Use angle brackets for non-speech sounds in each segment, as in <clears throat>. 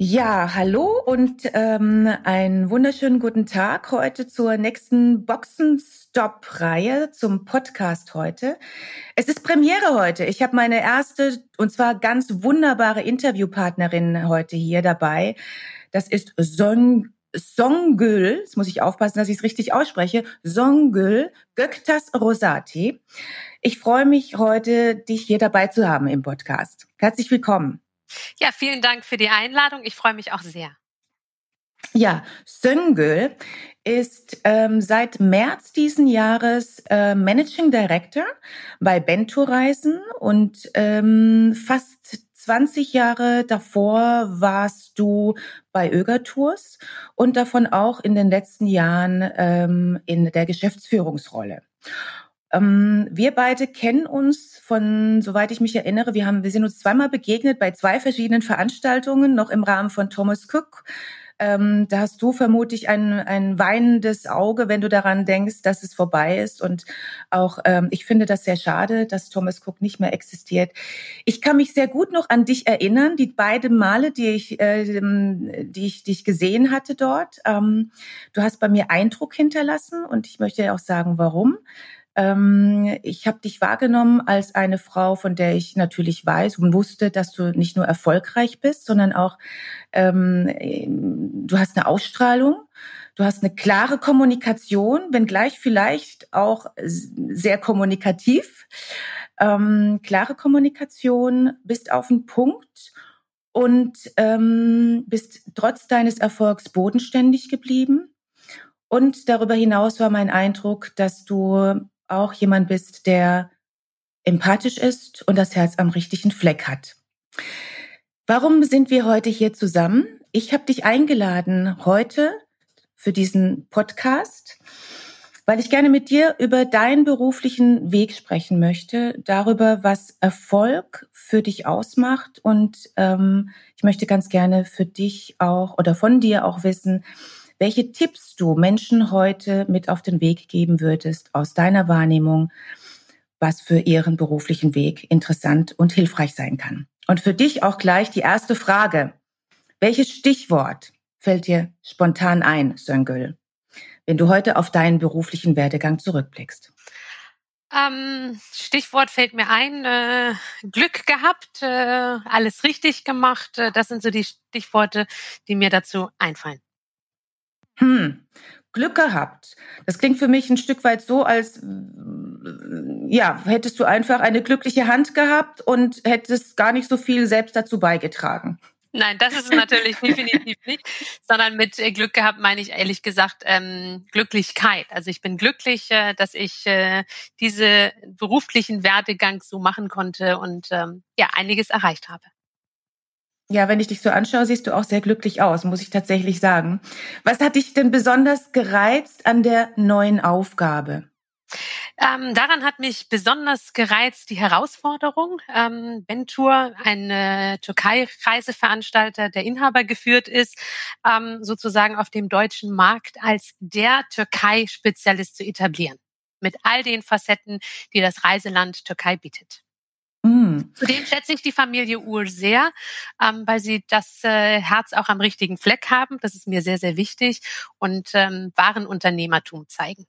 Ja, hallo und ähm, einen wunderschönen guten Tag heute zur nächsten Boxenstopp-Reihe zum Podcast heute. Es ist Premiere heute. Ich habe meine erste und zwar ganz wunderbare Interviewpartnerin heute hier dabei. Das ist Son Songül, jetzt muss ich aufpassen, dass ich es richtig ausspreche, Songül Göktas Rosati. Ich freue mich heute, dich hier dabei zu haben im Podcast. Herzlich willkommen. Ja, vielen Dank für die Einladung. Ich freue mich auch sehr. Ja, Söngül ist ähm, seit März diesen Jahres äh, Managing Director bei Bento Reisen und ähm, fast 20 Jahre davor warst du bei Öger Tours und davon auch in den letzten Jahren ähm, in der Geschäftsführungsrolle. Ähm, wir beide kennen uns von, soweit ich mich erinnere, wir haben, wir sind uns zweimal begegnet bei zwei verschiedenen Veranstaltungen, noch im Rahmen von Thomas Cook. Ähm, da hast du vermutlich ein, ein weinendes Auge, wenn du daran denkst, dass es vorbei ist. Und auch ähm, ich finde das sehr schade, dass Thomas Cook nicht mehr existiert. Ich kann mich sehr gut noch an dich erinnern, die beiden Male, die ich, äh, die ich dich gesehen hatte dort. Ähm, du hast bei mir Eindruck hinterlassen und ich möchte auch sagen, warum. Ähm, ich habe dich wahrgenommen als eine Frau, von der ich natürlich weiß und wusste, dass du nicht nur erfolgreich bist, sondern auch ähm, du hast eine Ausstrahlung. Du hast eine klare Kommunikation, wenngleich vielleicht auch sehr kommunikativ. Ähm, klare Kommunikation, bist auf den Punkt und ähm, bist trotz deines Erfolgs bodenständig geblieben. Und darüber hinaus war mein Eindruck, dass du auch jemand bist, der empathisch ist und das Herz am richtigen Fleck hat. Warum sind wir heute hier zusammen? Ich habe dich eingeladen heute für diesen Podcast, weil ich gerne mit dir über deinen beruflichen Weg sprechen möchte, darüber, was Erfolg für dich ausmacht. Und ähm, ich möchte ganz gerne für dich auch oder von dir auch wissen, welche Tipps du Menschen heute mit auf den Weg geben würdest aus deiner Wahrnehmung, was für ihren beruflichen Weg interessant und hilfreich sein kann. Und für dich auch gleich die erste Frage. Welches Stichwort fällt dir spontan ein, Söngül, wenn du heute auf deinen beruflichen Werdegang zurückblickst? Ähm, Stichwort fällt mir ein, äh, Glück gehabt, äh, alles richtig gemacht. Äh, das sind so die Stichworte, die mir dazu einfallen. Hm, Glück gehabt. Das klingt für mich ein Stück weit so, als ja, hättest du einfach eine glückliche Hand gehabt und hättest gar nicht so viel selbst dazu beigetragen. Nein, das ist natürlich <laughs> definitiv nicht, sondern mit äh, Glück gehabt meine ich ehrlich gesagt ähm, Glücklichkeit. Also ich bin glücklich, äh, dass ich äh, diese beruflichen Werdegang so machen konnte und ähm, ja einiges erreicht habe. Ja, wenn ich dich so anschaue, siehst du auch sehr glücklich aus, muss ich tatsächlich sagen. Was hat dich denn besonders gereizt an der neuen Aufgabe? Ähm, daran hat mich besonders gereizt die Herausforderung. Ähm, Bentur, ein Türkei-Reiseveranstalter, der Inhaber geführt ist, ähm, sozusagen auf dem deutschen Markt als der Türkei-Spezialist zu etablieren. Mit all den Facetten, die das Reiseland Türkei bietet. Mm. Zudem schätze ich die Familie Uhr sehr, ähm, weil sie das äh, Herz auch am richtigen Fleck haben. Das ist mir sehr, sehr wichtig und ähm, wahren Unternehmertum zeigen.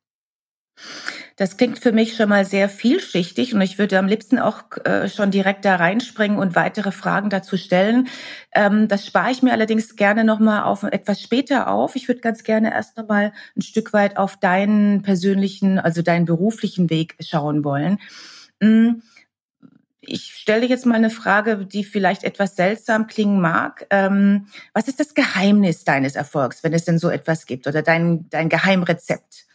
Das klingt für mich schon mal sehr vielschichtig und ich würde am liebsten auch äh, schon direkt da reinspringen und weitere Fragen dazu stellen. Ähm, das spare ich mir allerdings gerne noch mal auf etwas später auf. Ich würde ganz gerne erst noch mal ein Stück weit auf deinen persönlichen, also deinen beruflichen Weg schauen wollen. Ich stelle jetzt mal eine Frage, die vielleicht etwas seltsam klingen mag. Ähm, was ist das Geheimnis deines Erfolgs, wenn es denn so etwas gibt, oder dein, dein Geheimrezept?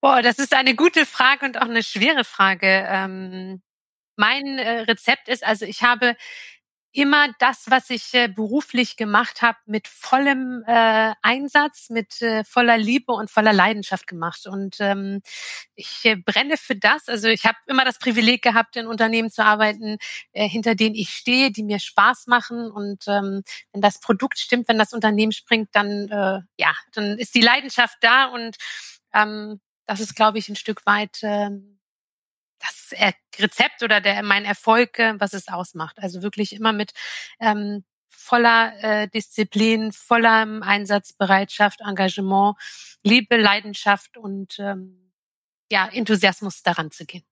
Boah, das ist eine gute Frage und auch eine schwere Frage. Ähm, mein äh, Rezept ist, also ich habe immer das, was ich äh, beruflich gemacht habe, mit vollem äh, Einsatz, mit äh, voller Liebe und voller Leidenschaft gemacht. Und ähm, ich äh, brenne für das. Also ich habe immer das Privileg gehabt, in Unternehmen zu arbeiten, äh, hinter denen ich stehe, die mir Spaß machen. Und ähm, wenn das Produkt stimmt, wenn das Unternehmen springt, dann äh, ja, dann ist die Leidenschaft da und ähm, das ist, glaube ich, ein Stück weit ähm, das Rezept oder der mein Erfolg, äh, was es ausmacht. Also wirklich immer mit ähm, voller äh, Disziplin, voller Einsatzbereitschaft, Engagement, Liebe, Leidenschaft und ähm, ja Enthusiasmus daran zu gehen.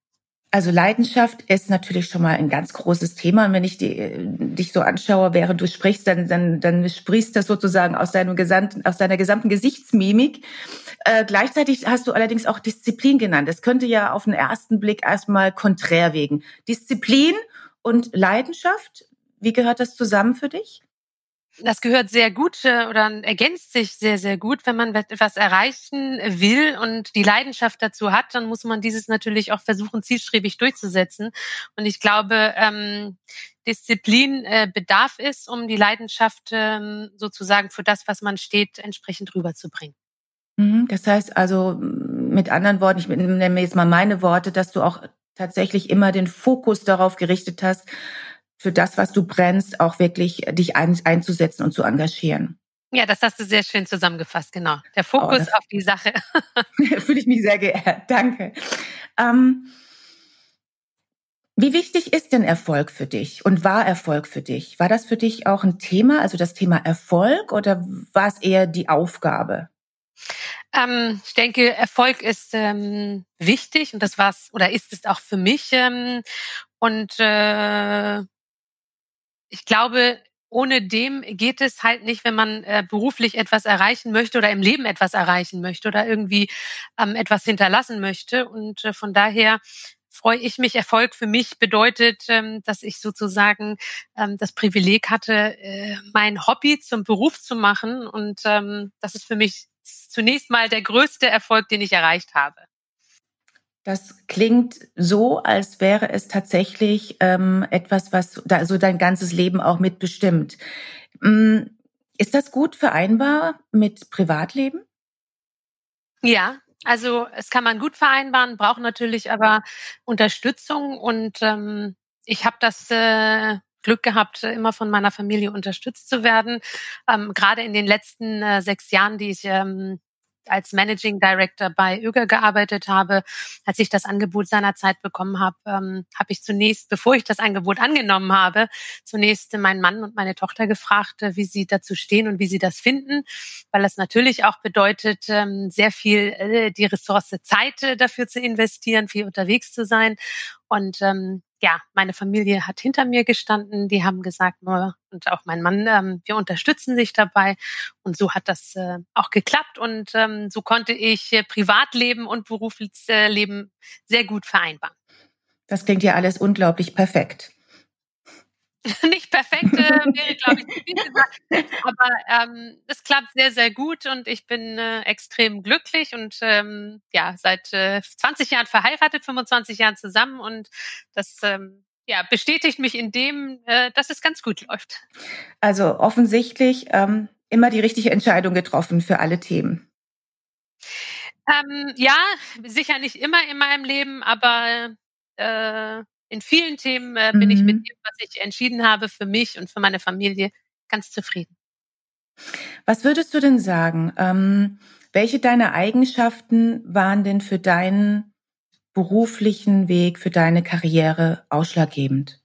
Also Leidenschaft ist natürlich schon mal ein ganz großes Thema. Und wenn ich die, dich so anschaue, während du sprichst, dann, dann, dann sprichst das sozusagen aus deinem gesamten, aus deiner gesamten Gesichtsmimik. Äh, gleichzeitig hast du allerdings auch Disziplin genannt. Das könnte ja auf den ersten Blick erstmal konträr wegen. Disziplin und Leidenschaft, wie gehört das zusammen für dich? Das gehört sehr gut äh, oder ergänzt sich sehr, sehr gut. Wenn man etwas erreichen will und die Leidenschaft dazu hat, dann muss man dieses natürlich auch versuchen, zielstrebig durchzusetzen. Und ich glaube, ähm, Disziplin äh, bedarf es, um die Leidenschaft ähm, sozusagen für das, was man steht, entsprechend rüberzubringen. Mhm, das heißt also, mit anderen Worten, ich nenne jetzt mal meine Worte, dass du auch tatsächlich immer den Fokus darauf gerichtet hast, für das, was du brennst, auch wirklich dich ein, einzusetzen und zu engagieren. Ja, das hast du sehr schön zusammengefasst, genau. Der oh, Fokus oh, auf die Sache. <laughs> <laughs> Fühle ich mich sehr geehrt. Danke. Ähm, wie wichtig ist denn Erfolg für dich und war Erfolg für dich? War das für dich auch ein Thema, also das Thema Erfolg oder war es eher die Aufgabe? Ähm, ich denke, Erfolg ist ähm, wichtig und das war's oder ist es auch für mich. Ähm, und äh, ich glaube, ohne dem geht es halt nicht, wenn man äh, beruflich etwas erreichen möchte oder im Leben etwas erreichen möchte oder irgendwie ähm, etwas hinterlassen möchte. Und äh, von daher freue ich mich. Erfolg für mich bedeutet, ähm, dass ich sozusagen ähm, das Privileg hatte, äh, mein Hobby zum Beruf zu machen. Und ähm, das ist für mich zunächst mal der größte Erfolg, den ich erreicht habe. Das klingt so, als wäre es tatsächlich ähm, etwas, was da so dein ganzes Leben auch mitbestimmt. Mm, ist das gut vereinbar mit Privatleben? Ja, also es kann man gut vereinbaren, braucht natürlich aber Unterstützung und ähm, ich habe das äh, Glück gehabt, immer von meiner Familie unterstützt zu werden. Ähm, Gerade in den letzten äh, sechs Jahren, die ich ähm, als Managing Director bei Öger gearbeitet habe, als ich das Angebot seinerzeit bekommen habe, ähm, habe ich zunächst, bevor ich das Angebot angenommen habe, zunächst meinen Mann und meine Tochter gefragt, äh, wie sie dazu stehen und wie sie das finden, weil das natürlich auch bedeutet, ähm, sehr viel äh, die Ressource Zeit äh, dafür zu investieren, viel unterwegs zu sein. Und ähm, ja, meine Familie hat hinter mir gestanden. Die haben gesagt, und auch mein Mann, ähm, wir unterstützen sich dabei. Und so hat das äh, auch geklappt. Und ähm, so konnte ich äh, Privatleben und Berufsleben sehr gut vereinbaren. Das klingt ja alles unglaublich perfekt. <laughs> nicht perfekt äh, wäre, glaube ich, zu viel gesagt. Aber ähm, es klappt sehr, sehr gut und ich bin äh, extrem glücklich und ähm, ja, seit äh, 20 Jahren verheiratet, 25 Jahren zusammen und das ähm, ja, bestätigt mich in dem, äh, dass es ganz gut läuft. Also offensichtlich ähm, immer die richtige Entscheidung getroffen für alle Themen. Ähm, ja, sicher nicht immer in meinem Leben, aber äh, in vielen Themen äh, bin mhm. ich mit mhm. dem, was ich entschieden habe, für mich und für meine Familie ganz zufrieden. Was würdest du denn sagen? Ähm, welche deiner Eigenschaften waren denn für deinen beruflichen Weg, für deine Karriere ausschlaggebend?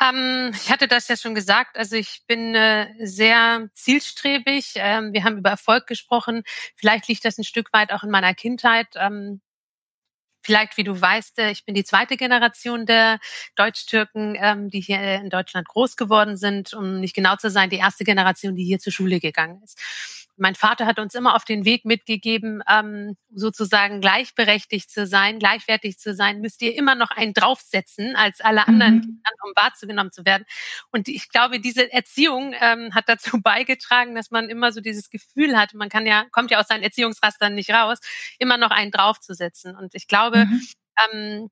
Ähm, ich hatte das ja schon gesagt. Also ich bin äh, sehr zielstrebig. Ähm, wir haben über Erfolg gesprochen. Vielleicht liegt das ein Stück weit auch in meiner Kindheit. Ähm, vielleicht, wie du weißt, äh, ich bin die zweite Generation der Deutsch-Türken, ähm, die hier in Deutschland groß geworden sind, um nicht genau zu sein, die erste Generation, die hier zur Schule gegangen ist. Mein Vater hat uns immer auf den Weg mitgegeben, ähm, sozusagen gleichberechtigt zu sein, gleichwertig zu sein, müsst ihr immer noch einen draufsetzen als alle anderen, mhm. um wahrzugenommen zu werden. Und ich glaube, diese Erziehung ähm, hat dazu <laughs> beigetragen, dass man immer so dieses Gefühl hat, man kann ja, kommt ja aus seinen Erziehungsrastern nicht raus, immer noch einen draufzusetzen. Und ich glaube, mhm. ähm,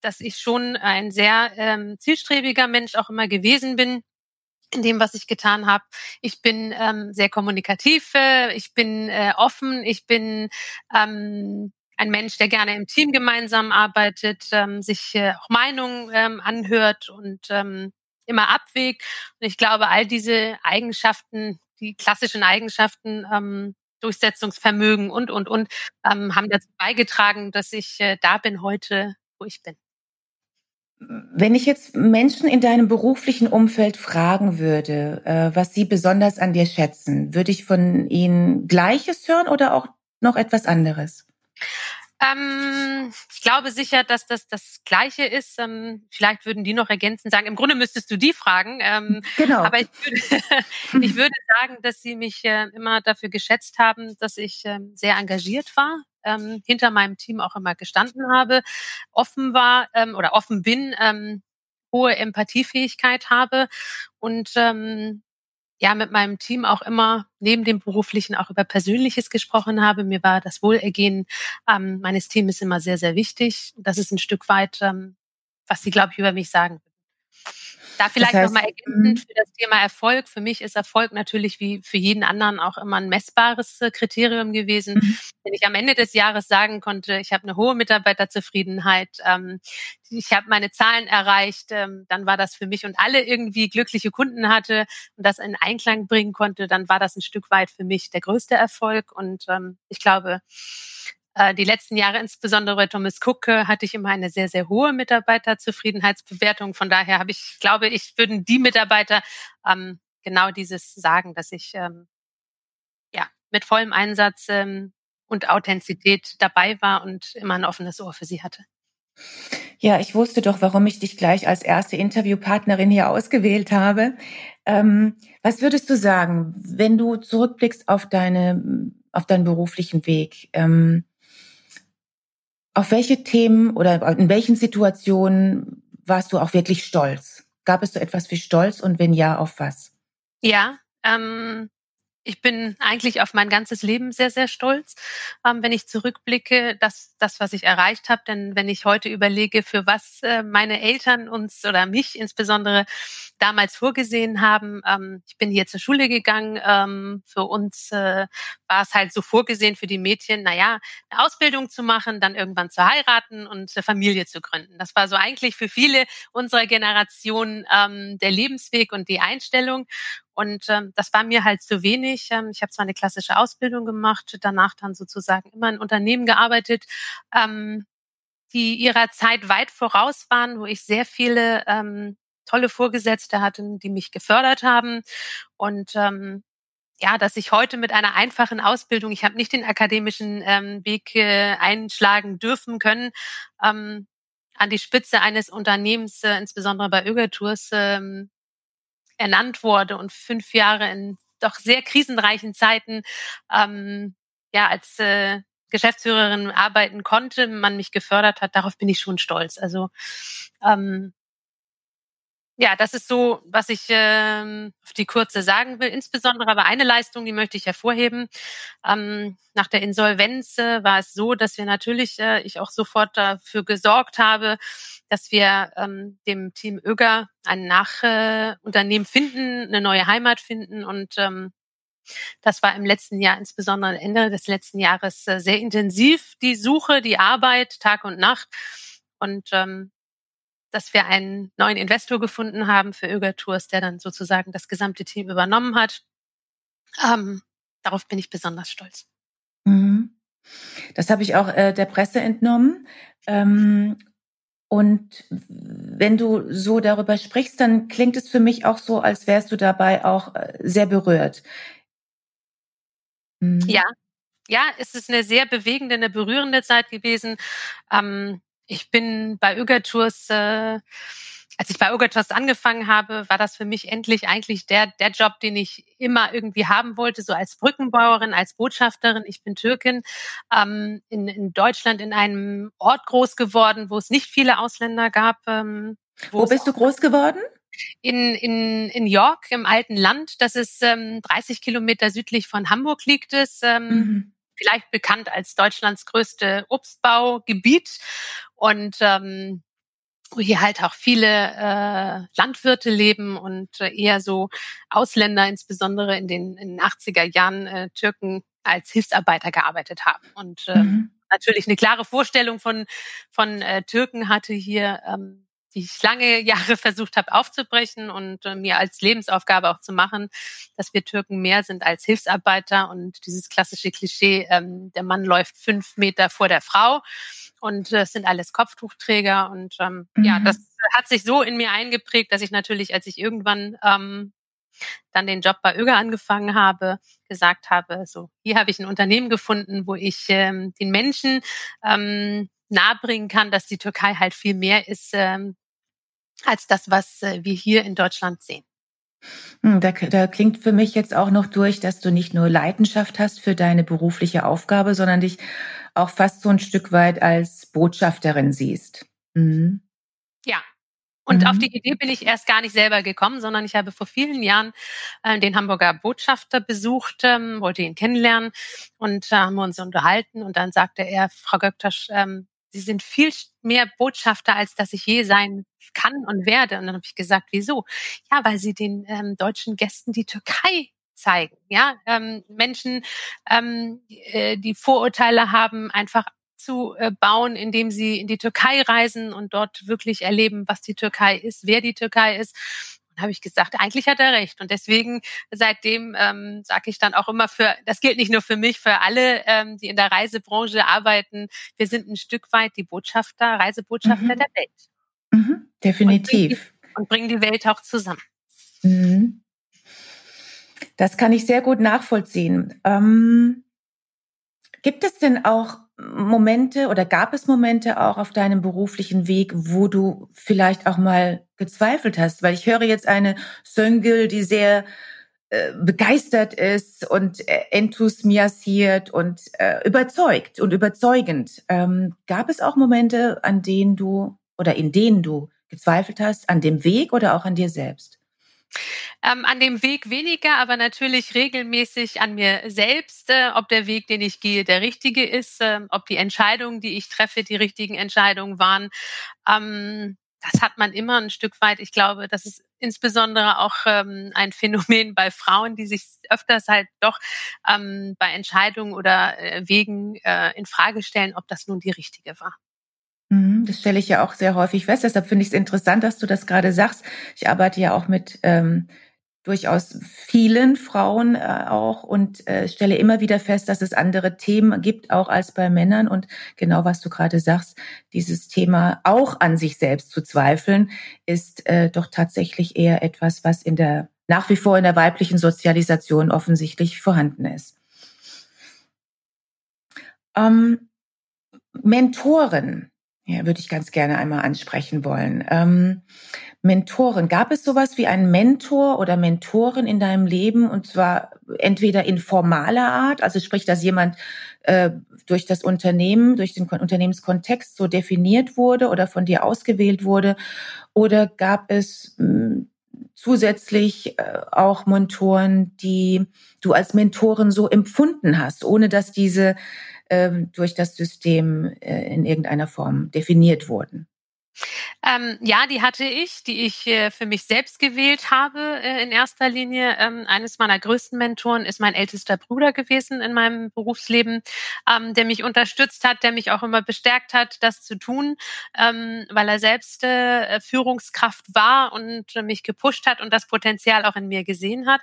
dass ich schon ein sehr ähm, zielstrebiger Mensch auch immer gewesen bin in dem, was ich getan habe. Ich bin ähm, sehr kommunikativ, ich bin äh, offen, ich bin ähm, ein Mensch, der gerne im Team gemeinsam arbeitet, ähm, sich äh, auch Meinungen ähm, anhört und ähm, immer abwägt. Und ich glaube, all diese Eigenschaften, die klassischen Eigenschaften, ähm, Durchsetzungsvermögen und, und, und, ähm, haben dazu beigetragen, dass ich äh, da bin heute, wo ich bin. Wenn ich jetzt Menschen in deinem beruflichen Umfeld fragen würde, äh, was sie besonders an dir schätzen, würde ich von ihnen Gleiches hören oder auch noch etwas anderes? Ähm, ich glaube sicher, dass das das Gleiche ist. Ähm, vielleicht würden die noch ergänzen sagen, im Grunde müsstest du die fragen. Ähm, genau. Aber ich würde, <laughs> ich <laughs> würde sagen, dass sie mich äh, immer dafür geschätzt haben, dass ich äh, sehr engagiert war, ähm, hinter meinem Team auch immer gestanden habe, offen war ähm, oder offen bin, ähm, hohe Empathiefähigkeit habe und ähm, ja mit meinem Team auch immer neben dem beruflichen auch über Persönliches gesprochen habe. Mir war das Wohlergehen ähm, meines Teams immer sehr, sehr wichtig. Das ist ein Stück weit, ähm, was sie, glaube ich, über mich sagen würden. Da vielleicht das heißt, nochmal ergänzend mhm. für das Thema Erfolg. Für mich ist Erfolg natürlich wie für jeden anderen auch immer ein messbares äh, Kriterium gewesen. Mhm. Wenn ich am Ende des Jahres sagen konnte, ich habe eine hohe Mitarbeiterzufriedenheit, ähm, ich habe meine Zahlen erreicht, ähm, dann war das für mich und alle irgendwie glückliche Kunden hatte und das in Einklang bringen konnte, dann war das ein Stück weit für mich der größte Erfolg. Und ähm, ich glaube, die letzten Jahre, insbesondere bei Thomas Cook, hatte ich immer eine sehr, sehr hohe Mitarbeiterzufriedenheitsbewertung. Von daher habe ich, glaube ich, würden die Mitarbeiter ähm, genau dieses sagen, dass ich ähm, ja mit vollem Einsatz ähm, und Authentizität dabei war und immer ein offenes Ohr für sie hatte. Ja, ich wusste doch, warum ich dich gleich als erste Interviewpartnerin hier ausgewählt habe. Ähm, was würdest du sagen, wenn du zurückblickst auf deine, auf deinen beruflichen Weg? Ähm, auf welche Themen oder in welchen Situationen warst du auch wirklich stolz? Gab es so etwas wie Stolz und wenn ja, auf was? Ja, ähm, ich bin eigentlich auf mein ganzes Leben sehr, sehr stolz, ähm, wenn ich zurückblicke, dass das, was ich erreicht habe. Denn wenn ich heute überlege, für was äh, meine Eltern uns oder mich insbesondere damals vorgesehen haben, ähm, ich bin hier zur Schule gegangen. Ähm, für uns äh, war es halt so vorgesehen für die Mädchen, naja, eine Ausbildung zu machen, dann irgendwann zu heiraten und eine Familie zu gründen. Das war so eigentlich für viele unserer Generation ähm, der Lebensweg und die Einstellung. Und ähm, das war mir halt zu wenig. Ähm, ich habe zwar eine klassische Ausbildung gemacht, danach dann sozusagen immer in Unternehmen gearbeitet, ähm, die ihrer Zeit weit voraus waren, wo ich sehr viele ähm, tolle Vorgesetzte hatte, die mich gefördert haben. Und ähm, ja, dass ich heute mit einer einfachen Ausbildung, ich habe nicht den akademischen ähm, Weg äh, einschlagen dürfen können, ähm, an die Spitze eines Unternehmens, äh, insbesondere bei Ögertours, ähm, ernannt wurde und fünf Jahre in doch sehr krisenreichen Zeiten ähm, ja als äh, Geschäftsführerin arbeiten konnte, man mich gefördert hat, darauf bin ich schon stolz. Also ähm, ja, das ist so, was ich ähm, auf die Kurze sagen will. Insbesondere aber eine Leistung, die möchte ich hervorheben. Ähm, nach der Insolvenz äh, war es so, dass wir natürlich, äh, ich auch sofort dafür gesorgt habe, dass wir ähm, dem Team Öger ein Nachunternehmen äh, finden, eine neue Heimat finden und ähm, das war im letzten Jahr, insbesondere Ende des letzten Jahres, äh, sehr intensiv, die Suche, die Arbeit, Tag und Nacht. Und ähm, dass wir einen neuen Investor gefunden haben für Öger Tours, der dann sozusagen das gesamte Team übernommen hat. Ähm, darauf bin ich besonders stolz. Mhm. Das habe ich auch äh, der Presse entnommen. Ähm, und wenn du so darüber sprichst, dann klingt es für mich auch so, als wärst du dabei auch äh, sehr berührt. Mhm. Ja, ja, es ist eine sehr bewegende, eine berührende Zeit gewesen. Ähm, ich bin bei Ögertours, äh, als ich bei Ögertours angefangen habe, war das für mich endlich eigentlich der, der Job, den ich immer irgendwie haben wollte, so als Brückenbauerin, als Botschafterin. Ich bin Türkin, ähm, in, in Deutschland in einem Ort groß geworden, wo es nicht viele Ausländer gab. Ähm, wo, wo bist du groß geworden? in, in, in York im alten Land. Das ist ähm, 30 Kilometer südlich von Hamburg liegt es. Ähm, mhm. Vielleicht bekannt als Deutschlands größte Obstbaugebiet. Und ähm, wo hier halt auch viele äh, Landwirte leben und äh, eher so Ausländer, insbesondere in den, in den 80er Jahren äh, Türken als Hilfsarbeiter gearbeitet haben. Und äh, mhm. natürlich eine klare Vorstellung von, von äh, Türken hatte hier, ähm, die ich lange <laughs> Jahre versucht habe aufzubrechen und äh, mir als Lebensaufgabe auch zu machen, dass wir Türken mehr sind als Hilfsarbeiter und dieses klassische Klischee, ähm, der Mann läuft fünf Meter vor der Frau und es äh, sind alles Kopftuchträger und ähm, mhm. ja, das hat sich so in mir eingeprägt, dass ich natürlich, als ich irgendwann ähm, dann den Job bei Öger angefangen habe, gesagt habe, so hier habe ich ein Unternehmen gefunden, wo ich ähm, den Menschen ähm, nahebringen kann, dass die Türkei halt viel mehr ist ähm, als das, was äh, wir hier in Deutschland sehen. Hm, da, da klingt für mich jetzt auch noch durch, dass du nicht nur Leidenschaft hast für deine berufliche Aufgabe, sondern dich auch fast so ein Stück weit als Botschafterin siehst. Mhm. Ja. Und mhm. auf die Idee bin ich erst gar nicht selber gekommen, sondern ich habe vor vielen Jahren äh, den Hamburger Botschafter besucht, ähm, wollte ihn kennenlernen und äh, haben wir uns unterhalten und dann sagte er, Frau Göktasch, ähm, Sie sind viel mehr Botschafter, als dass ich je sein kann und werde. Und dann habe ich gesagt, wieso? Ja, weil Sie den ähm, deutschen Gästen die Türkei zeigen. Ja, ähm, Menschen, ähm, äh, die Vorurteile haben, einfach zu äh, bauen, indem sie in die Türkei reisen und dort wirklich erleben, was die Türkei ist, wer die Türkei ist. Habe ich gesagt, eigentlich hat er recht. Und deswegen seitdem ähm, sage ich dann auch immer für, das gilt nicht nur für mich, für alle, ähm, die in der Reisebranche arbeiten, wir sind ein Stück weit die Botschafter, Reisebotschafter mhm. der Welt. Mhm, definitiv. Und bringen, die, und bringen die Welt auch zusammen. Mhm. Das kann ich sehr gut nachvollziehen. Ähm, gibt es denn auch Momente oder gab es Momente auch auf deinem beruflichen Weg, wo du vielleicht auch mal gezweifelt hast? Weil ich höre jetzt eine Söngel, die sehr äh, begeistert ist und äh, enthusiasiert und äh, überzeugt und überzeugend. Ähm, gab es auch Momente, an denen du oder in denen du gezweifelt hast, an dem Weg oder auch an dir selbst? Ähm, an dem Weg weniger, aber natürlich regelmäßig an mir selbst, äh, ob der Weg, den ich gehe, der richtige ist, äh, ob die Entscheidungen, die ich treffe, die richtigen Entscheidungen waren. Ähm, das hat man immer ein Stück weit. Ich glaube, das ist insbesondere auch ähm, ein Phänomen bei Frauen, die sich öfters halt doch ähm, bei Entscheidungen oder äh, Wegen äh, in Frage stellen, ob das nun die richtige war. Mhm, das stelle ich ja auch sehr häufig fest. Deshalb finde ich es interessant, dass du das gerade sagst. Ich arbeite ja auch mit ähm, durchaus vielen Frauen äh, auch und äh, stelle immer wieder fest, dass es andere Themen gibt, auch als bei Männern. Und genau was du gerade sagst, dieses Thema auch an sich selbst zu zweifeln, ist äh, doch tatsächlich eher etwas, was in der nach wie vor in der weiblichen Sozialisation offensichtlich vorhanden ist. Ähm, Mentoren ja, würde ich ganz gerne einmal ansprechen wollen. Ähm, Mentoren, gab es sowas wie einen Mentor oder Mentorin in deinem Leben und zwar entweder in formaler Art, also sprich, dass jemand äh, durch das Unternehmen, durch den Unternehmenskontext so definiert wurde oder von dir ausgewählt wurde, oder gab es mh, zusätzlich äh, auch Mentoren, die du als Mentoren so empfunden hast, ohne dass diese ähm, durch das System äh, in irgendeiner Form definiert wurden? Ähm, ja, die hatte ich, die ich äh, für mich selbst gewählt habe äh, in erster Linie. Ähm, eines meiner größten Mentoren ist mein ältester Bruder gewesen in meinem Berufsleben, ähm, der mich unterstützt hat, der mich auch immer bestärkt hat, das zu tun, ähm, weil er selbst äh, Führungskraft war und mich gepusht hat und das Potenzial auch in mir gesehen hat.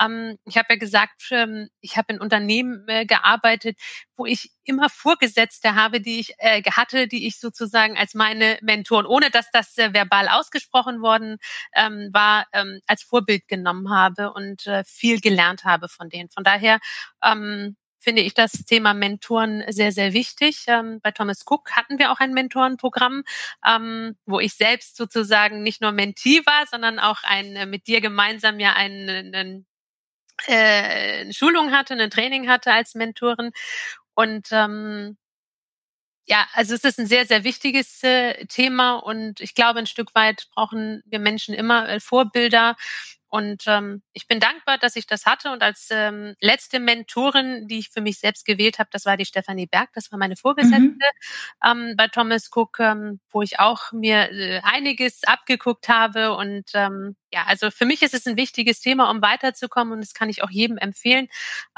Ähm, ich habe ja gesagt, ähm, ich habe in Unternehmen äh, gearbeitet, wo ich immer Vorgesetzte habe, die ich äh, hatte, die ich sozusagen als meine Mentoren, ohne dass das äh, verbal ausgesprochen worden ähm, war, ähm, als Vorbild genommen habe und äh, viel gelernt habe von denen. Von daher ähm, finde ich das Thema Mentoren sehr, sehr wichtig. Ähm, bei Thomas Cook hatten wir auch ein Mentorenprogramm, ähm, wo ich selbst sozusagen nicht nur Mentee war, sondern auch ein, äh, mit dir gemeinsam ja einen, einen äh, eine Schulung hatte, ein Training hatte als Mentorin. Und ähm, ja, also es ist ein sehr, sehr wichtiges äh, Thema und ich glaube, ein Stück weit brauchen wir Menschen immer äh, Vorbilder. Und ähm, ich bin dankbar, dass ich das hatte. Und als ähm, letzte Mentorin, die ich für mich selbst gewählt habe, das war die Stefanie Berg, das war meine Vorgesetzte mhm. ähm, bei Thomas Cook, ähm, wo ich auch mir äh, einiges abgeguckt habe. Und ähm, ja, also für mich ist es ein wichtiges Thema, um weiterzukommen. Und das kann ich auch jedem empfehlen,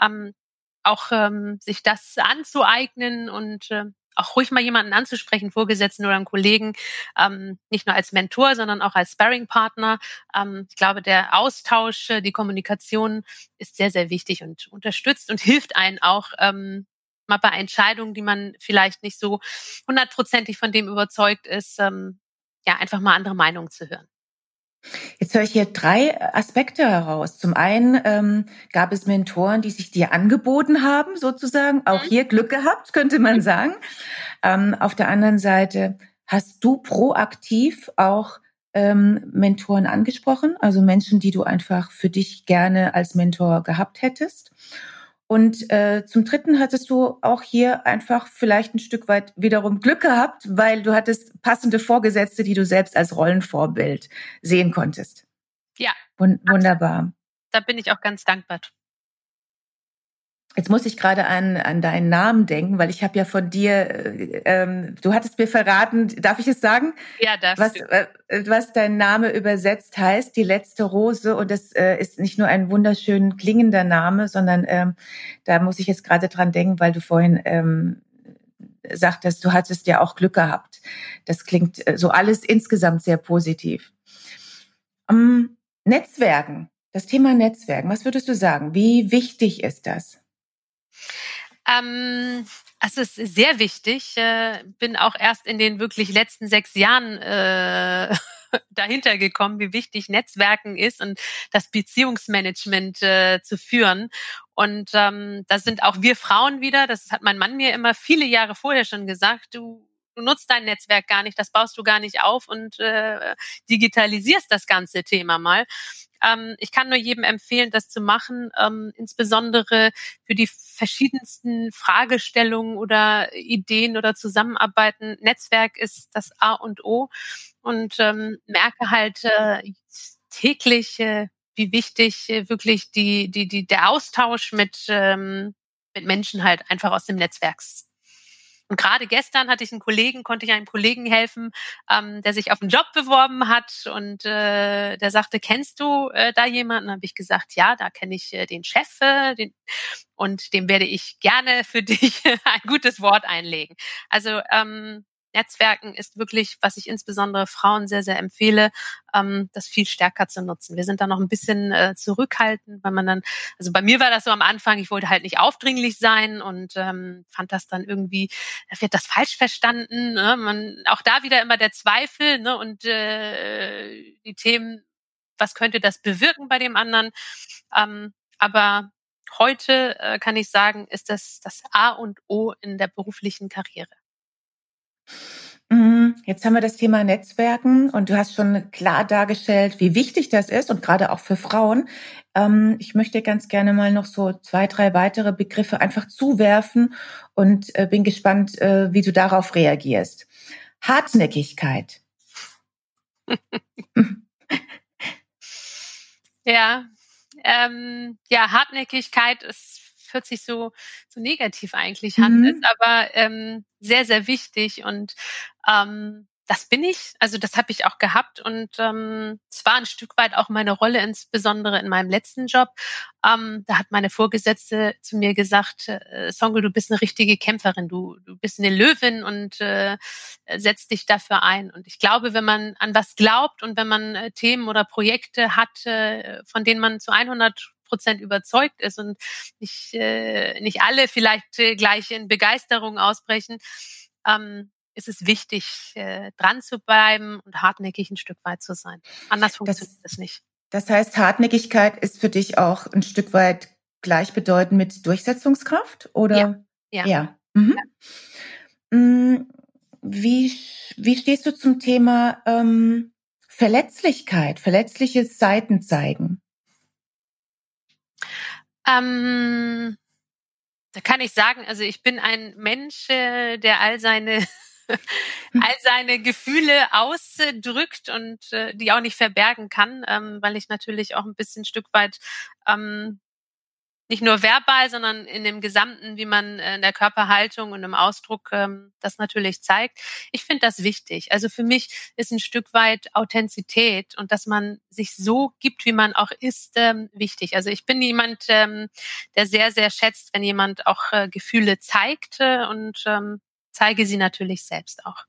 ähm, auch ähm, sich das anzueignen und äh, auch ruhig mal jemanden anzusprechen, Vorgesetzten oder einen Kollegen, ähm, nicht nur als Mentor, sondern auch als Sparring-Partner. Ähm, ich glaube, der Austausch, äh, die Kommunikation ist sehr, sehr wichtig und unterstützt und hilft einen auch ähm, mal bei Entscheidungen, die man vielleicht nicht so hundertprozentig von dem überzeugt ist, ähm, ja, einfach mal andere Meinungen zu hören. Jetzt höre ich hier drei Aspekte heraus. Zum einen ähm, gab es Mentoren, die sich dir angeboten haben, sozusagen. Auch mhm. hier Glück gehabt, könnte man sagen. Ähm, auf der anderen Seite hast du proaktiv auch ähm, Mentoren angesprochen, also Menschen, die du einfach für dich gerne als Mentor gehabt hättest. Und äh, zum Dritten hattest du auch hier einfach vielleicht ein Stück weit wiederum Glück gehabt, weil du hattest passende Vorgesetzte, die du selbst als Rollenvorbild sehen konntest. Ja. Wund wunderbar. Da bin ich auch ganz dankbar Jetzt muss ich gerade an, an deinen Namen denken, weil ich habe ja von dir, äh, ähm, du hattest mir verraten, darf ich es sagen? Ja, das. Was, äh, was dein Name übersetzt heißt, die letzte Rose. Und das äh, ist nicht nur ein wunderschön klingender Name, sondern ähm, da muss ich jetzt gerade dran denken, weil du vorhin ähm, sagtest, du hattest ja auch Glück gehabt. Das klingt äh, so alles insgesamt sehr positiv. Um, Netzwerken, das Thema Netzwerken, was würdest du sagen? Wie wichtig ist das? Ähm, es ist sehr wichtig. Äh, bin auch erst in den wirklich letzten sechs Jahren äh, <laughs> dahinter gekommen, wie wichtig Netzwerken ist und das Beziehungsmanagement äh, zu führen. Und ähm, da sind auch wir Frauen wieder, das hat mein Mann mir immer viele Jahre vorher schon gesagt, du du nutzt dein Netzwerk gar nicht, das baust du gar nicht auf und äh, digitalisierst das ganze Thema mal. Ähm, ich kann nur jedem empfehlen, das zu machen, ähm, insbesondere für die verschiedensten Fragestellungen oder Ideen oder Zusammenarbeiten. Netzwerk ist das A und O und ähm, merke halt äh, täglich, äh, wie wichtig äh, wirklich die, die, die, der Austausch mit, ähm, mit Menschen halt einfach aus dem Netzwerks und gerade gestern hatte ich einen Kollegen, konnte ich einem Kollegen helfen, ähm, der sich auf einen Job beworben hat und äh, der sagte, kennst du äh, da jemanden? Habe ich gesagt, ja, da kenne ich äh, den Chef, äh, den, und dem werde ich gerne für dich <laughs> ein gutes Wort einlegen. Also ähm, Netzwerken ist wirklich, was ich insbesondere Frauen sehr, sehr empfehle, ähm, das viel stärker zu nutzen. Wir sind da noch ein bisschen äh, zurückhaltend, weil man dann, also bei mir war das so am Anfang, ich wollte halt nicht aufdringlich sein und ähm, fand das dann irgendwie, wird das falsch verstanden. Ne? Man, auch da wieder immer der Zweifel ne? und äh, die Themen, was könnte das bewirken bei dem anderen? Ähm, aber heute äh, kann ich sagen, ist das das A und O in der beruflichen Karriere. Mhm. Jetzt haben wir das Thema Netzwerken und du hast schon klar dargestellt, wie wichtig das ist und gerade auch für Frauen. Ähm, ich möchte ganz gerne mal noch so zwei, drei weitere Begriffe einfach zuwerfen und äh, bin gespannt, äh, wie du darauf reagierst. Hartnäckigkeit. <laughs> ja, ähm, ja, Hartnäckigkeit ist hört sich so, so negativ eigentlich mhm. ist aber ähm, sehr, sehr wichtig und ähm, das bin ich, also das habe ich auch gehabt und ähm, es war ein Stück weit auch meine Rolle, insbesondere in meinem letzten Job. Ähm, da hat meine Vorgesetzte zu mir gesagt, äh, Songel, du bist eine richtige Kämpferin, du, du bist eine Löwin und äh, setzt dich dafür ein. Und ich glaube, wenn man an was glaubt und wenn man äh, Themen oder Projekte hat, äh, von denen man zu 100 Prozent überzeugt ist und nicht, äh, nicht alle vielleicht äh, gleich in Begeisterung ausbrechen, ähm, ist es wichtig, äh, dran zu bleiben und hartnäckig ein Stück weit zu sein. Anders funktioniert es nicht. Das heißt, Hartnäckigkeit ist für dich auch ein Stück weit gleichbedeutend mit Durchsetzungskraft, oder? Ja. Ja. ja. Mhm. ja. Mm, wie, wie stehst du zum Thema ähm, Verletzlichkeit, verletzliche Seiten zeigen? Ähm, da kann ich sagen, also ich bin ein Mensch, äh, der all seine <laughs> all seine Gefühle ausdrückt und äh, die auch nicht verbergen kann, ähm, weil ich natürlich auch ein bisschen Stück weit ähm, nicht nur verbal, sondern in dem Gesamten, wie man in der Körperhaltung und im Ausdruck ähm, das natürlich zeigt. Ich finde das wichtig. Also für mich ist ein Stück weit Authentizität und dass man sich so gibt, wie man auch ist, ähm, wichtig. Also ich bin jemand, ähm, der sehr, sehr schätzt, wenn jemand auch äh, Gefühle zeigt äh, und ähm, zeige sie natürlich selbst auch.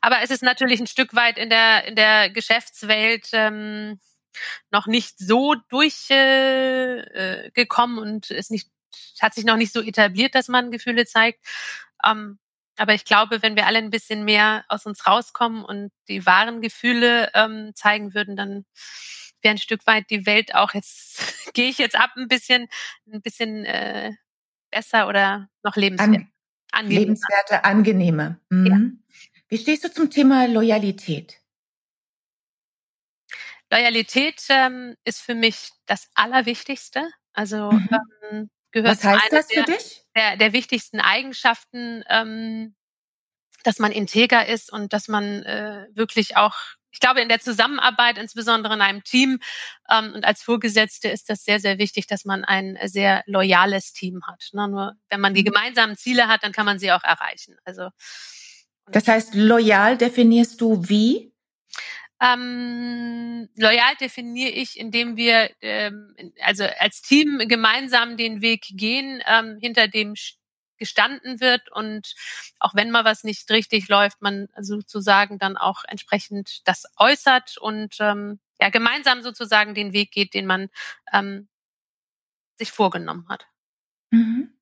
Aber es ist natürlich ein Stück weit in der in der Geschäftswelt ähm, noch nicht so durchgekommen äh, und ist nicht, hat sich noch nicht so etabliert, dass man Gefühle zeigt. Ähm, aber ich glaube, wenn wir alle ein bisschen mehr aus uns rauskommen und die wahren Gefühle ähm, zeigen würden, dann wäre ein Stück weit die Welt auch jetzt, <laughs> gehe ich jetzt ab, ein bisschen, ein bisschen äh, besser oder noch lebenswert. An, lebenswerter, angenehmer. Mhm. Ja. Wie stehst du zum Thema Loyalität? Loyalität ähm, ist für mich das Allerwichtigste. Also mhm. ähm, gehört Was heißt das für der, dich? Der, der wichtigsten Eigenschaften, ähm, dass man integer ist und dass man äh, wirklich auch, ich glaube, in der Zusammenarbeit, insbesondere in einem Team ähm, und als Vorgesetzte ist das sehr, sehr wichtig, dass man ein sehr loyales Team hat. Ne? Nur wenn man die mhm. gemeinsamen Ziele hat, dann kann man sie auch erreichen. Also das heißt, loyal definierst du wie? Ähm, loyal definiere ich, indem wir ähm, also als Team gemeinsam den Weg gehen, ähm, hinter dem gestanden wird und auch wenn mal was nicht richtig läuft, man sozusagen dann auch entsprechend das äußert und ähm, ja gemeinsam sozusagen den Weg geht, den man ähm, sich vorgenommen hat. Mhm.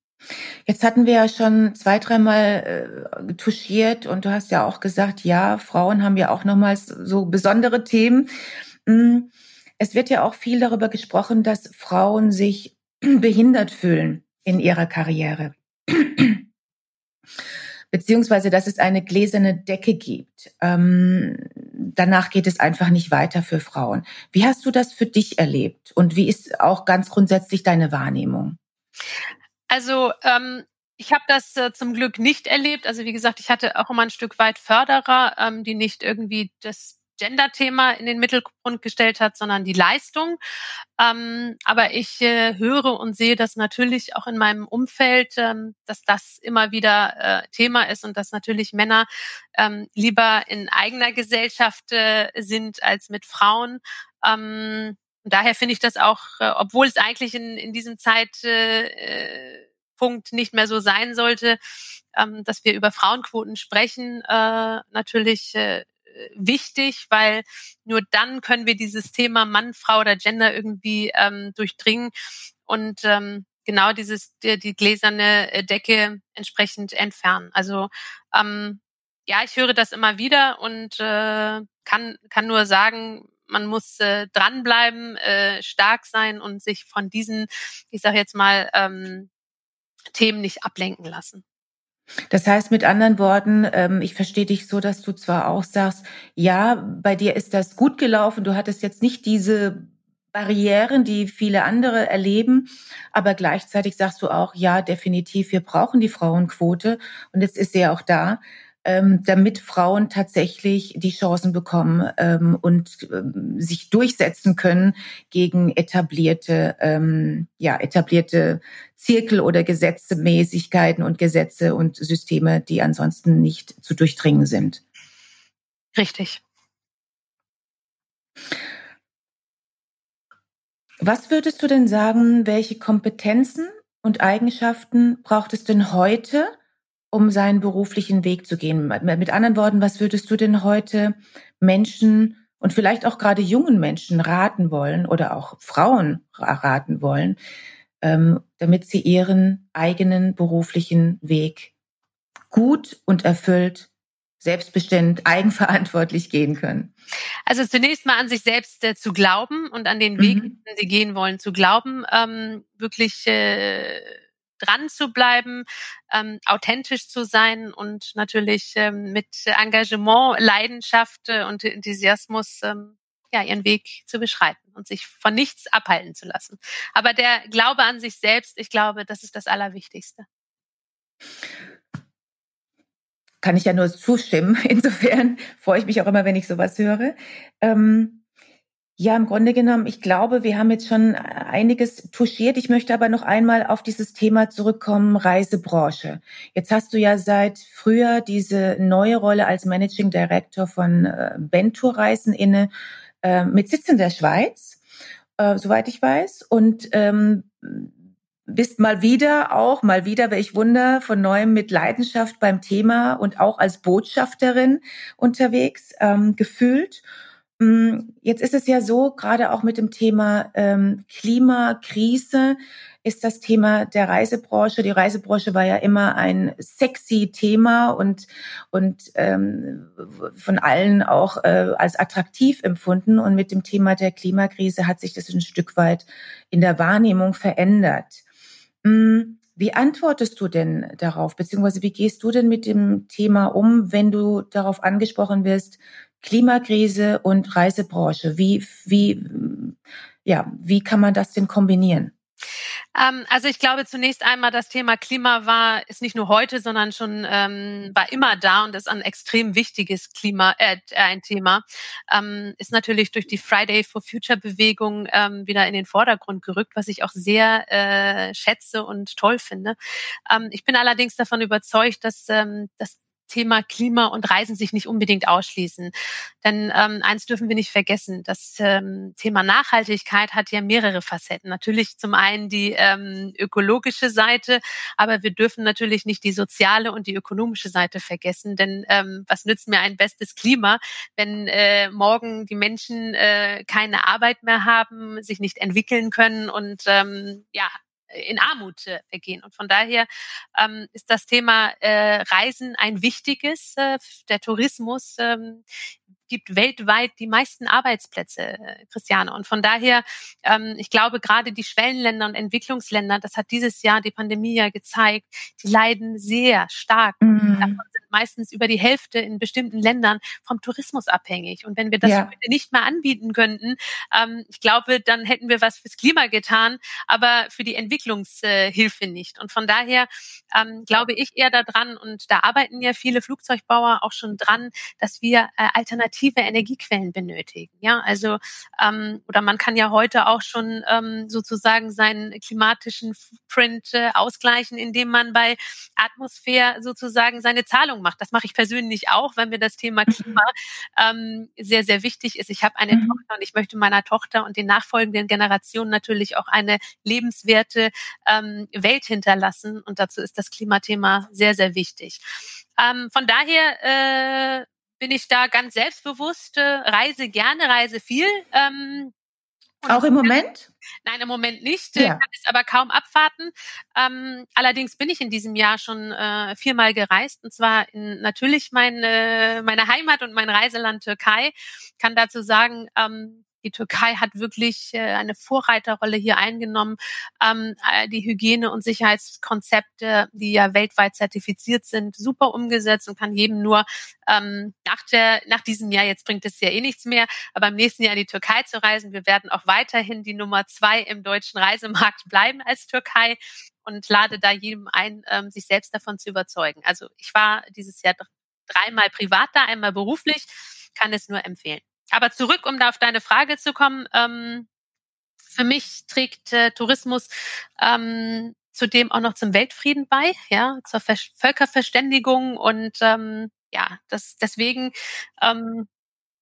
Jetzt hatten wir ja schon zwei, dreimal äh, touchiert und du hast ja auch gesagt, ja, Frauen haben ja auch nochmals so besondere Themen. Mm, es wird ja auch viel darüber gesprochen, dass Frauen sich <clears throat> behindert fühlen in ihrer Karriere. <clears throat> Beziehungsweise, dass es eine gläserne Decke gibt. Ähm, danach geht es einfach nicht weiter für Frauen. Wie hast du das für dich erlebt? Und wie ist auch ganz grundsätzlich deine Wahrnehmung? Also ähm, ich habe das äh, zum Glück nicht erlebt. Also wie gesagt, ich hatte auch immer ein Stück weit Förderer, ähm, die nicht irgendwie das Gender-Thema in den Mittelgrund gestellt hat, sondern die Leistung. Ähm, aber ich äh, höre und sehe das natürlich auch in meinem Umfeld, ähm, dass das immer wieder äh, Thema ist und dass natürlich Männer ähm, lieber in eigener Gesellschaft äh, sind als mit Frauen. Ähm, daher finde ich das auch, äh, obwohl es eigentlich in, in diesem Zeitpunkt äh, nicht mehr so sein sollte, ähm, dass wir über Frauenquoten sprechen, äh, natürlich äh, wichtig, weil nur dann können wir dieses Thema Mann, Frau oder Gender irgendwie ähm, durchdringen und ähm, genau dieses die, die gläserne äh, Decke entsprechend entfernen. Also ähm, ja, ich höre das immer wieder und äh, kann kann nur sagen, man muss äh, dranbleiben, äh, stark sein und sich von diesen, ich sage jetzt mal, ähm, Themen nicht ablenken lassen. Das heißt mit anderen Worten, ähm, ich verstehe dich so, dass du zwar auch sagst, ja, bei dir ist das gut gelaufen, du hattest jetzt nicht diese Barrieren, die viele andere erleben, aber gleichzeitig sagst du auch, ja, definitiv, wir brauchen die Frauenquote und jetzt ist sie ja auch da ähm, damit Frauen tatsächlich die Chancen bekommen ähm, und ähm, sich durchsetzen können gegen etablierte, ähm, ja, etablierte Zirkel oder Gesetzmäßigkeiten und Gesetze und Systeme, die ansonsten nicht zu durchdringen sind. Richtig. Was würdest du denn sagen, welche Kompetenzen und Eigenschaften braucht es denn heute, um seinen beruflichen Weg zu gehen? Mit anderen Worten, was würdest du denn heute Menschen und vielleicht auch gerade jungen Menschen raten wollen oder auch Frauen raten wollen, ähm, damit sie ihren eigenen beruflichen Weg gut und erfüllt, selbstbestimmt, <laughs> eigenverantwortlich gehen können? Also zunächst mal an sich selbst äh, zu glauben und an den Weg, mhm. den sie gehen wollen, zu glauben, ähm, wirklich äh, dran zu bleiben, ähm, authentisch zu sein und natürlich ähm, mit Engagement, Leidenschaft äh, und Enthusiasmus ähm, ja, ihren Weg zu beschreiten und sich von nichts abhalten zu lassen. Aber der Glaube an sich selbst, ich glaube, das ist das Allerwichtigste. kann ich ja nur zustimmen. <laughs> Insofern freue ich mich auch immer, wenn ich sowas höre. Ähm, ja, im Grunde genommen, ich glaube, wir haben jetzt schon einiges touchiert. Ich möchte aber noch einmal auf dieses Thema zurückkommen, Reisebranche. Jetzt hast du ja seit früher diese neue Rolle als Managing Director von äh, Bentour Reisen inne, äh, mit Sitz in der Schweiz, äh, soweit ich weiß. Und ähm, bist mal wieder auch, mal wieder, welch Wunder, von neuem mit Leidenschaft beim Thema und auch als Botschafterin unterwegs ähm, gefühlt. Mm, jetzt ist es ja so, gerade auch mit dem Thema ähm, Klimakrise ist das Thema der Reisebranche. Die Reisebranche war ja immer ein sexy Thema und, und ähm, von allen auch äh, als attraktiv empfunden. Und mit dem Thema der Klimakrise hat sich das ein Stück weit in der Wahrnehmung verändert. Mm, wie antwortest du denn darauf, beziehungsweise wie gehst du denn mit dem Thema um, wenn du darauf angesprochen wirst, Klimakrise und Reisebranche. Wie, wie, ja, wie kann man das denn kombinieren? Ähm, also ich glaube zunächst einmal, das Thema Klima war, ist nicht nur heute, sondern schon ähm, war immer da und ist ein extrem wichtiges Klima, äh, ein Thema. Ähm, ist natürlich durch die Friday for Future Bewegung ähm, wieder in den Vordergrund gerückt, was ich auch sehr äh, schätze und toll finde. Ähm, ich bin allerdings davon überzeugt, dass, ähm, dass Thema Klima und Reisen sich nicht unbedingt ausschließen. Denn ähm, eins dürfen wir nicht vergessen, das ähm, Thema Nachhaltigkeit hat ja mehrere Facetten. Natürlich zum einen die ähm, ökologische Seite, aber wir dürfen natürlich nicht die soziale und die ökonomische Seite vergessen. Denn ähm, was nützt mir ein bestes Klima, wenn äh, morgen die Menschen äh, keine Arbeit mehr haben, sich nicht entwickeln können und ähm, ja in Armut äh, vergehen. Und von daher ähm, ist das Thema äh, Reisen ein wichtiges. Äh, der Tourismus ähm, gibt weltweit die meisten Arbeitsplätze, äh, Christiane. Und von daher, ähm, ich glaube, gerade die Schwellenländer und Entwicklungsländer, das hat dieses Jahr die Pandemie ja gezeigt, die leiden sehr stark. Mhm. Davon meistens über die Hälfte in bestimmten Ländern vom Tourismus abhängig. Und wenn wir das ja. nicht mehr anbieten könnten, ähm, ich glaube, dann hätten wir was fürs Klima getan, aber für die Entwicklungshilfe nicht. Und von daher ähm, glaube ich eher daran, und da arbeiten ja viele Flugzeugbauer auch schon dran, dass wir äh, alternativ alternative Energiequellen benötigen. Ja, also ähm, oder man kann ja heute auch schon ähm, sozusagen seinen klimatischen Footprint äh, ausgleichen, indem man bei Atmosphäre sozusagen seine Zahlung macht. Das mache ich persönlich auch, weil mir das Thema mhm. Klima ähm, sehr sehr wichtig ist. Ich habe eine mhm. Tochter und ich möchte meiner Tochter und den nachfolgenden Generationen natürlich auch eine lebenswerte ähm, Welt hinterlassen und dazu ist das Klimathema sehr sehr wichtig. Ähm, von daher äh, bin ich da ganz selbstbewusst, äh, reise gerne, reise viel. Ähm, auch im Moment? Nein, im Moment nicht. Ja. Kann es aber kaum abwarten. Ähm, allerdings bin ich in diesem Jahr schon äh, viermal gereist und zwar in natürlich meine meine Heimat und mein Reiseland Türkei. Kann dazu sagen, ähm, die Türkei hat wirklich äh, eine Vorreiterrolle hier eingenommen. Ähm, äh, die Hygiene- und Sicherheitskonzepte, die ja weltweit zertifiziert sind, super umgesetzt und kann jedem nur ähm, nach, der, nach diesem Jahr, jetzt bringt es ja eh nichts mehr, aber im nächsten Jahr in die Türkei zu reisen. Wir werden auch weiterhin die Nummer zwei im deutschen Reisemarkt bleiben als Türkei und lade da jedem ein, ähm, sich selbst davon zu überzeugen. Also ich war dieses Jahr dreimal privat da, einmal beruflich, kann es nur empfehlen. Aber zurück, um da auf deine Frage zu kommen. Ähm, für mich trägt äh, Tourismus ähm, zudem auch noch zum Weltfrieden bei, ja, zur Ver Völkerverständigung und ähm, ja, das deswegen ähm,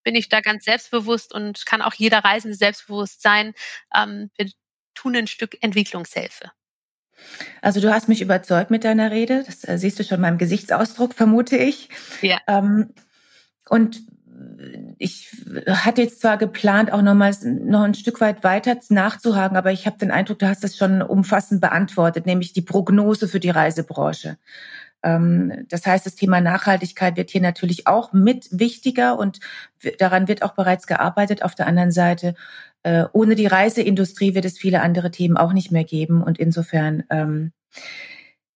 bin ich da ganz selbstbewusst und kann auch jeder Reisende selbstbewusst sein. Ähm, wir tun ein Stück Entwicklungshilfe. Also du hast mich überzeugt mit deiner Rede. Das äh, siehst du schon meinem Gesichtsausdruck, vermute ich. Ja. Ähm, und ich hatte jetzt zwar geplant, auch nochmals noch ein Stück weit weiter nachzuhaken, aber ich habe den Eindruck, du hast das schon umfassend beantwortet, nämlich die Prognose für die Reisebranche. Ähm, das heißt, das Thema Nachhaltigkeit wird hier natürlich auch mit wichtiger und daran wird auch bereits gearbeitet. Auf der anderen Seite, äh, ohne die Reiseindustrie wird es viele andere Themen auch nicht mehr geben und insofern ähm,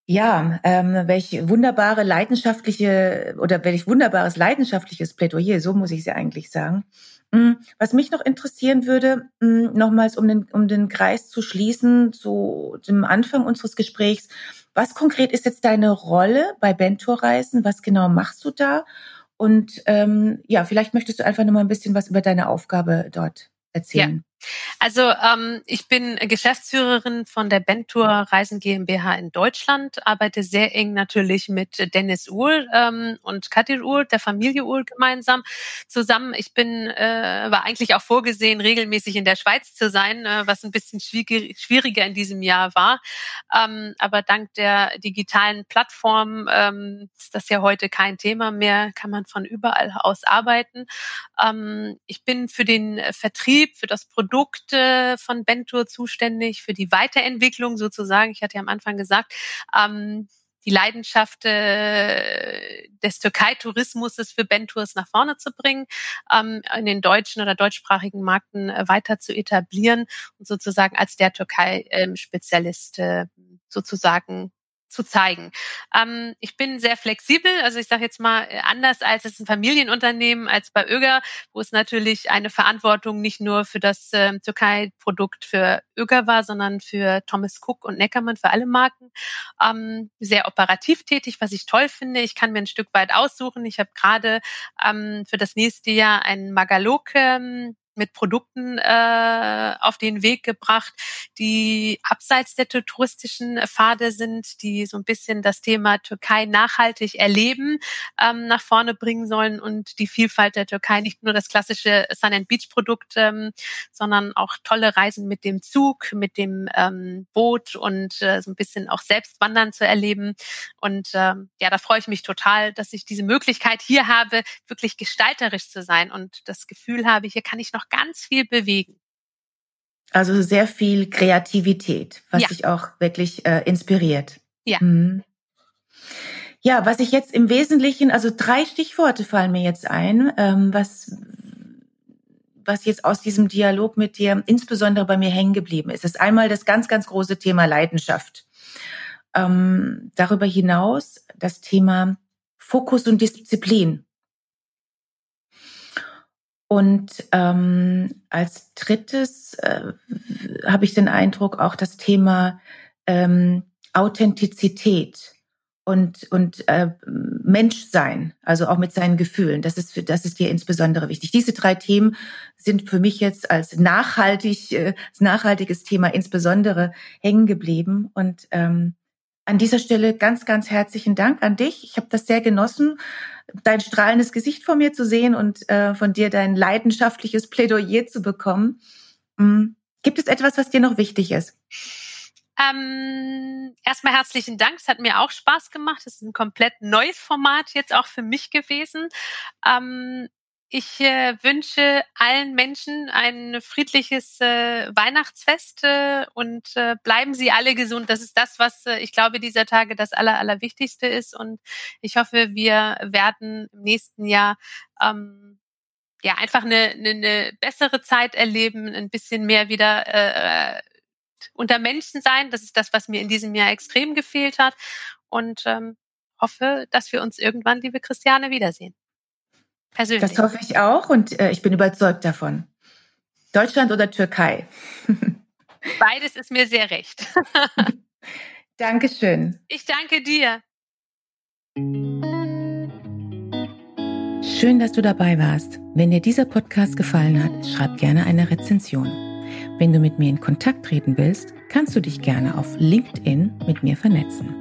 ja, ähm, welch wunderbare leidenschaftliche oder welch wunderbares leidenschaftliches Plädoyer, so muss ich sie eigentlich sagen. Mm, was mich noch interessieren würde, mm, nochmals um den, um den Kreis zu schließen, zu dem Anfang unseres Gesprächs, Was konkret ist jetzt deine Rolle bei Bentour-Reisen? Was genau machst du da? Und ähm, ja, vielleicht möchtest du einfach noch mal ein bisschen was über deine Aufgabe dort erzählen. Ja. Also ähm, ich bin Geschäftsführerin von der Bentour Reisen GmbH in Deutschland, arbeite sehr eng natürlich mit Dennis Uhl ähm, und Katir Uhl, der Familie Uhl gemeinsam zusammen. Ich bin äh, war eigentlich auch vorgesehen, regelmäßig in der Schweiz zu sein, äh, was ein bisschen schwieriger in diesem Jahr war. Ähm, aber dank der digitalen Plattform ähm, ist das ja heute kein Thema mehr, kann man von überall aus arbeiten. Ähm, ich bin für den Vertrieb, für das Produkt Produkte von Bentour zuständig, für die Weiterentwicklung sozusagen. Ich hatte ja am Anfang gesagt, ähm, die Leidenschaft äh, des Türkei-Tourismus für Bentours nach vorne zu bringen, ähm, in den deutschen oder deutschsprachigen Märkten äh, weiter zu etablieren und sozusagen als der Türkei-Spezialist äh, sozusagen zu zeigen. Ähm, ich bin sehr flexibel, also ich sage jetzt mal äh, anders als es ein Familienunternehmen als bei Öger, wo es natürlich eine Verantwortung nicht nur für das äh, Türkei-Produkt für Öger war, sondern für Thomas Cook und Neckermann für alle Marken. Ähm, sehr operativ tätig, was ich toll finde. Ich kann mir ein Stück weit aussuchen. Ich habe gerade ähm, für das nächste Jahr einen Magalog ähm, mit Produkten äh, auf den Weg gebracht, die abseits der touristischen Pfade sind, die so ein bisschen das Thema Türkei nachhaltig erleben, ähm, nach vorne bringen sollen und die Vielfalt der Türkei, nicht nur das klassische Sun and Beach Produkt, ähm, sondern auch tolle Reisen mit dem Zug, mit dem ähm, Boot und äh, so ein bisschen auch selbst wandern zu erleben. Und ähm, ja, da freue ich mich total, dass ich diese Möglichkeit hier habe, wirklich gestalterisch zu sein und das Gefühl habe, hier kann ich noch ganz viel bewegen. Also sehr viel Kreativität, was ja. dich auch wirklich äh, inspiriert. Ja. Mhm. Ja, was ich jetzt im Wesentlichen, also drei Stichworte fallen mir jetzt ein, ähm, was was jetzt aus diesem Dialog mit dir insbesondere bei mir hängen geblieben ist. Das ist einmal das ganz, ganz große Thema Leidenschaft. Ähm, darüber hinaus das Thema Fokus und Disziplin. Und ähm, als drittes äh, habe ich den Eindruck auch das Thema ähm, Authentizität und und äh, Menschsein, also auch mit seinen Gefühlen. Das ist für, das ist dir insbesondere wichtig. Diese drei Themen sind für mich jetzt als nachhaltig äh, nachhaltiges Thema insbesondere hängen geblieben und ähm, an dieser Stelle ganz, ganz herzlichen Dank an dich. Ich habe das sehr genossen, dein strahlendes Gesicht vor mir zu sehen und äh, von dir dein leidenschaftliches Plädoyer zu bekommen. Mhm. Gibt es etwas, was dir noch wichtig ist? Ähm, erstmal herzlichen Dank. Es hat mir auch Spaß gemacht. Es ist ein komplett neues Format jetzt auch für mich gewesen. Ähm, ich äh, wünsche allen Menschen ein friedliches äh, Weihnachtsfest äh, und äh, bleiben Sie alle gesund. Das ist das, was äh, ich glaube dieser Tage das Aller, Allerwichtigste ist. Und ich hoffe, wir werden im nächsten Jahr ähm, ja einfach eine, eine, eine bessere Zeit erleben, ein bisschen mehr wieder äh, unter Menschen sein. Das ist das, was mir in diesem Jahr extrem gefehlt hat. Und ähm, hoffe, dass wir uns irgendwann, liebe Christiane, wiedersehen. Persönlich. Das hoffe ich auch und äh, ich bin überzeugt davon. Deutschland oder Türkei? <laughs> Beides ist mir sehr recht. <laughs> Dankeschön. Ich danke dir. Schön, dass du dabei warst. Wenn dir dieser Podcast gefallen hat, schreib gerne eine Rezension. Wenn du mit mir in Kontakt treten willst, kannst du dich gerne auf LinkedIn mit mir vernetzen.